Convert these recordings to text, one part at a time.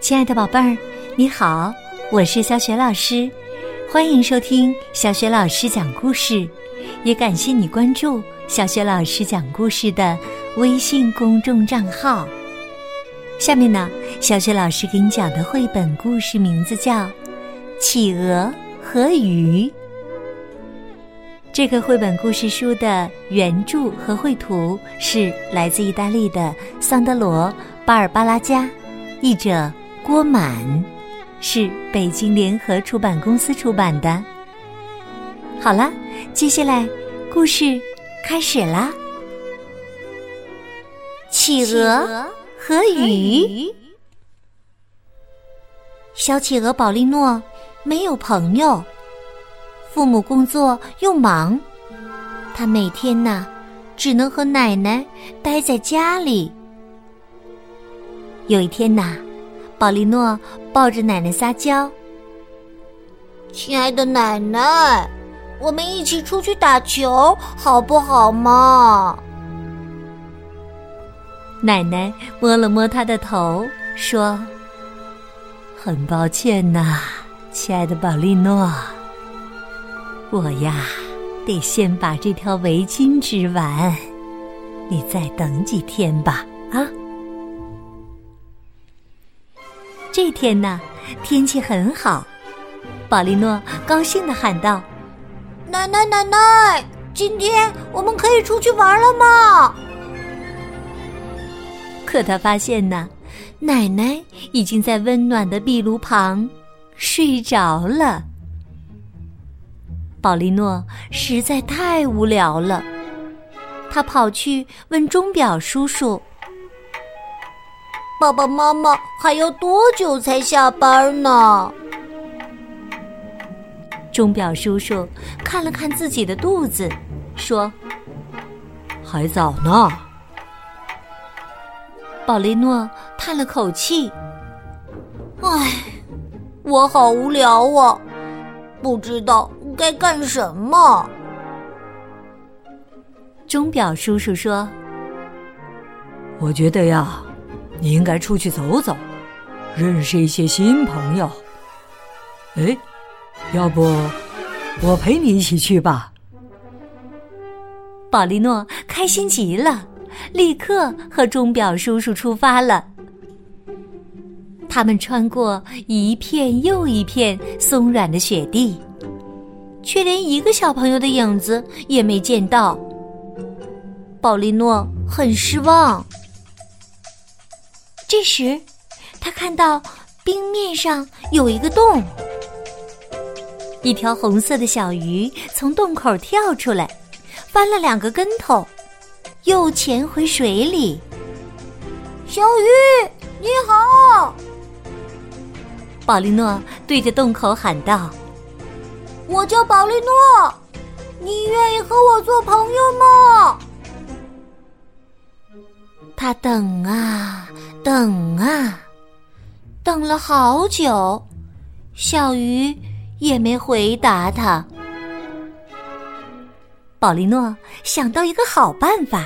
亲爱的宝贝儿，你好，我是小雪老师，欢迎收听小雪老师讲故事，也感谢你关注小雪老师讲故事的微信公众账号。下面呢，小雪老师给你讲的绘本故事名字叫《企鹅和鱼》。这个绘本故事书的原著和绘图是来自意大利的桑德罗·巴尔巴拉加，译者。郭满是北京联合出版公司出版的。好了，接下来故事开始啦。企鹅和鱼，小企鹅保利诺没有朋友，父母工作又忙，他每天呢只能和奶奶待在家里。有一天呐。宝利诺抱着奶奶撒娇：“亲爱的奶奶，我们一起出去打球好不好嘛？”奶奶摸了摸他的头，说：“很抱歉呐，亲爱的宝利诺，我呀得先把这条围巾织完，你再等几天吧，啊。”这天呢，天气很好，宝利诺高兴的喊道：“奶奶，奶奶，今天我们可以出去玩了吗？”可他发现呢，奶奶已经在温暖的壁炉旁睡着了。宝利诺实在太无聊了，他跑去问钟表叔叔。爸爸妈妈还要多久才下班呢？钟表叔叔看了看自己的肚子，说：“还早呢。”宝雷诺叹了口气：“唉，我好无聊啊，不知道该干什么。”钟表叔叔说：“我觉得呀。”你应该出去走走，认识一些新朋友。哎，要不我陪你一起去吧？宝利诺开心极了，立刻和钟表叔叔出发了。他们穿过一片又一片松软的雪地，却连一个小朋友的影子也没见到。宝利诺很失望。这时，他看到冰面上有一个洞，一条红色的小鱼从洞口跳出来，翻了两个跟头，又潜回水里。小鱼，你好！宝利诺对着洞口喊道：“我叫宝利诺，你愿意和我做朋友吗？”他等啊。等啊，等了好久，小鱼也没回答他。宝利诺想到一个好办法，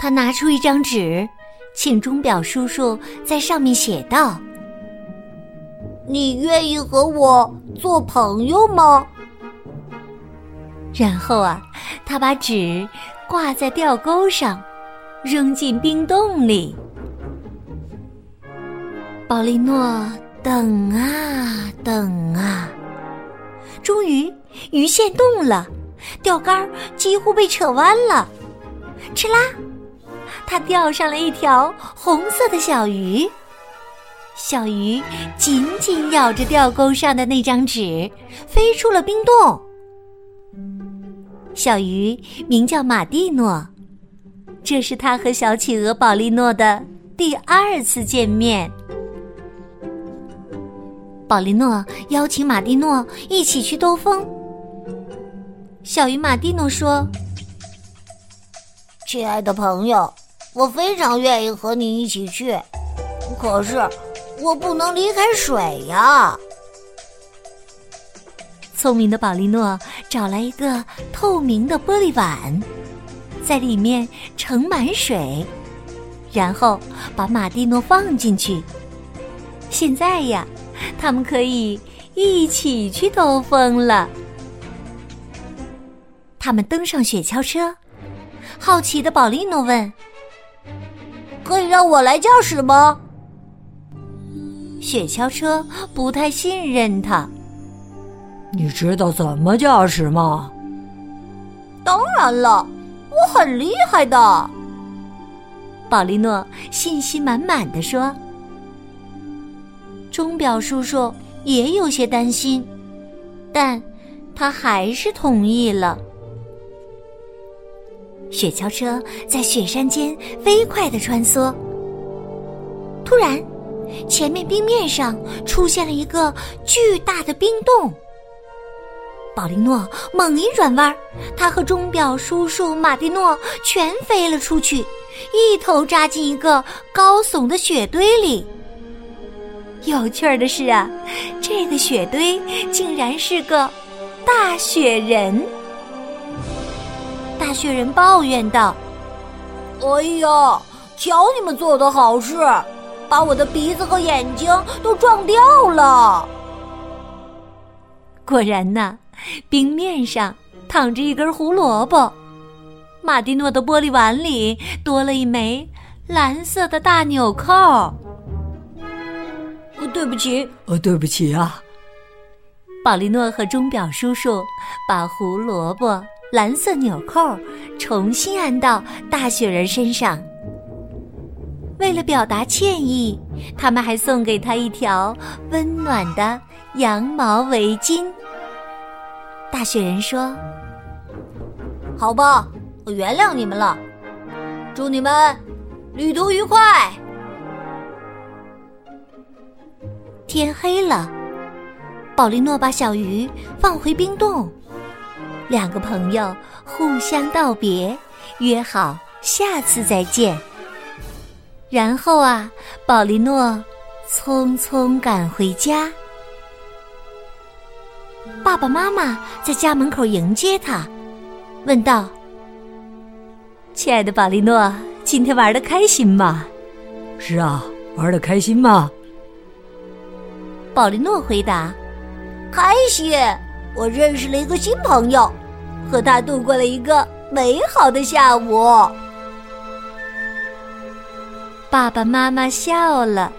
他拿出一张纸，请钟表叔叔在上面写道：“你愿意和我做朋友吗？”然后啊，他把纸挂在吊钩上，扔进冰洞里。宝利诺等啊等啊，终于鱼线动了，钓竿几乎被扯弯了。哧啦，他钓上了一条红色的小鱼。小鱼紧紧咬着钓钩上的那张纸，飞出了冰洞。小鱼名叫马蒂诺，这是他和小企鹅宝利诺的第二次见面。宝利诺邀请马蒂诺一起去兜风。小鱼马蒂诺说：“亲爱的朋友，我非常愿意和你一起去，可是我不能离开水呀。”聪明的宝利诺找来一个透明的玻璃碗，在里面盛满水，然后把马蒂诺放进去。现在呀，他们可以一起去兜风了。他们登上雪橇车，好奇的保利诺问：“可以让我来驾驶吗？”雪橇车不太信任他。你知道怎么驾驶吗？当然了，我很厉害的。宝丽诺信心满满的说。钟表叔叔也有些担心，但他还是同意了。雪橇车在雪山间飞快的穿梭。突然，前面冰面上出现了一个巨大的冰洞。宝利诺猛一转弯，他和钟表叔叔马蒂诺全飞了出去，一头扎进一个高耸的雪堆里。有趣儿的是啊，这个雪堆竟然是个大雪人。大雪人抱怨道：“哎呀，瞧你们做的好事，把我的鼻子和眼睛都撞掉了。”果然呐，冰面上躺着一根胡萝卜，马蒂诺的玻璃碗里多了一枚蓝色的大纽扣。对不起，呃，对不起啊。保利诺和钟表叔叔把胡萝卜。蓝色纽扣重新安到大雪人身上。为了表达歉意，他们还送给他一条温暖的羊毛围巾。大雪人说：“好吧，我原谅你们了。祝你们旅途愉快。”天黑了，宝利诺把小鱼放回冰洞。两个朋友互相道别，约好下次再见。然后啊，宝利诺匆匆赶回家。爸爸妈妈在家门口迎接他，问道：“亲爱的宝利诺，今天玩的开心吗？”“是啊，玩的开心吗？”保利诺回答：“开心，我认识了一个新朋友。”和他度过了一个美好的下午。爸爸妈妈笑了，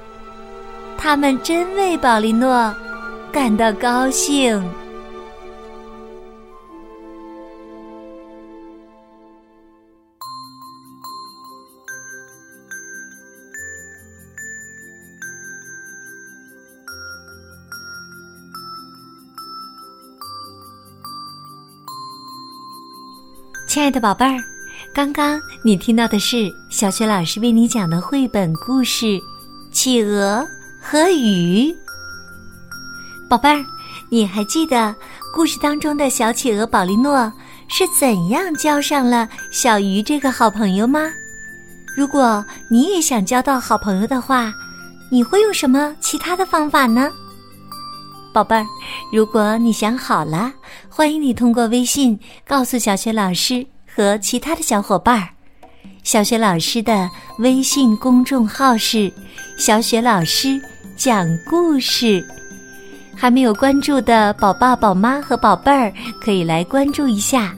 他们真为宝利诺感到高兴。亲爱的宝贝儿，刚刚你听到的是小雪老师为你讲的绘本故事《企鹅和鱼》。宝贝儿，你还记得故事当中的小企鹅宝利诺是怎样交上了小鱼这个好朋友吗？如果你也想交到好朋友的话，你会用什么其他的方法呢？宝贝儿，如果你想好了，欢迎你通过微信告诉小雪老师和其他的小伙伴儿。小雪老师的微信公众号是“小雪老师讲故事”，还没有关注的宝爸宝妈和宝贝儿可以来关注一下，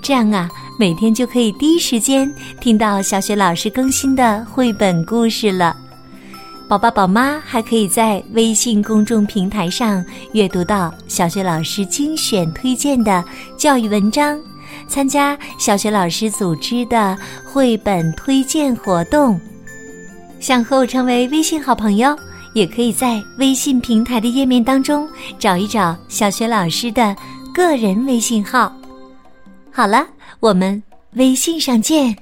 这样啊，每天就可以第一时间听到小雪老师更新的绘本故事了。宝爸宝妈还可以在微信公众平台上阅读到小学老师精选推荐的教育文章，参加小学老师组织的绘本推荐活动。想和我成为微信好朋友，也可以在微信平台的页面当中找一找小学老师的个人微信号。好了，我们微信上见。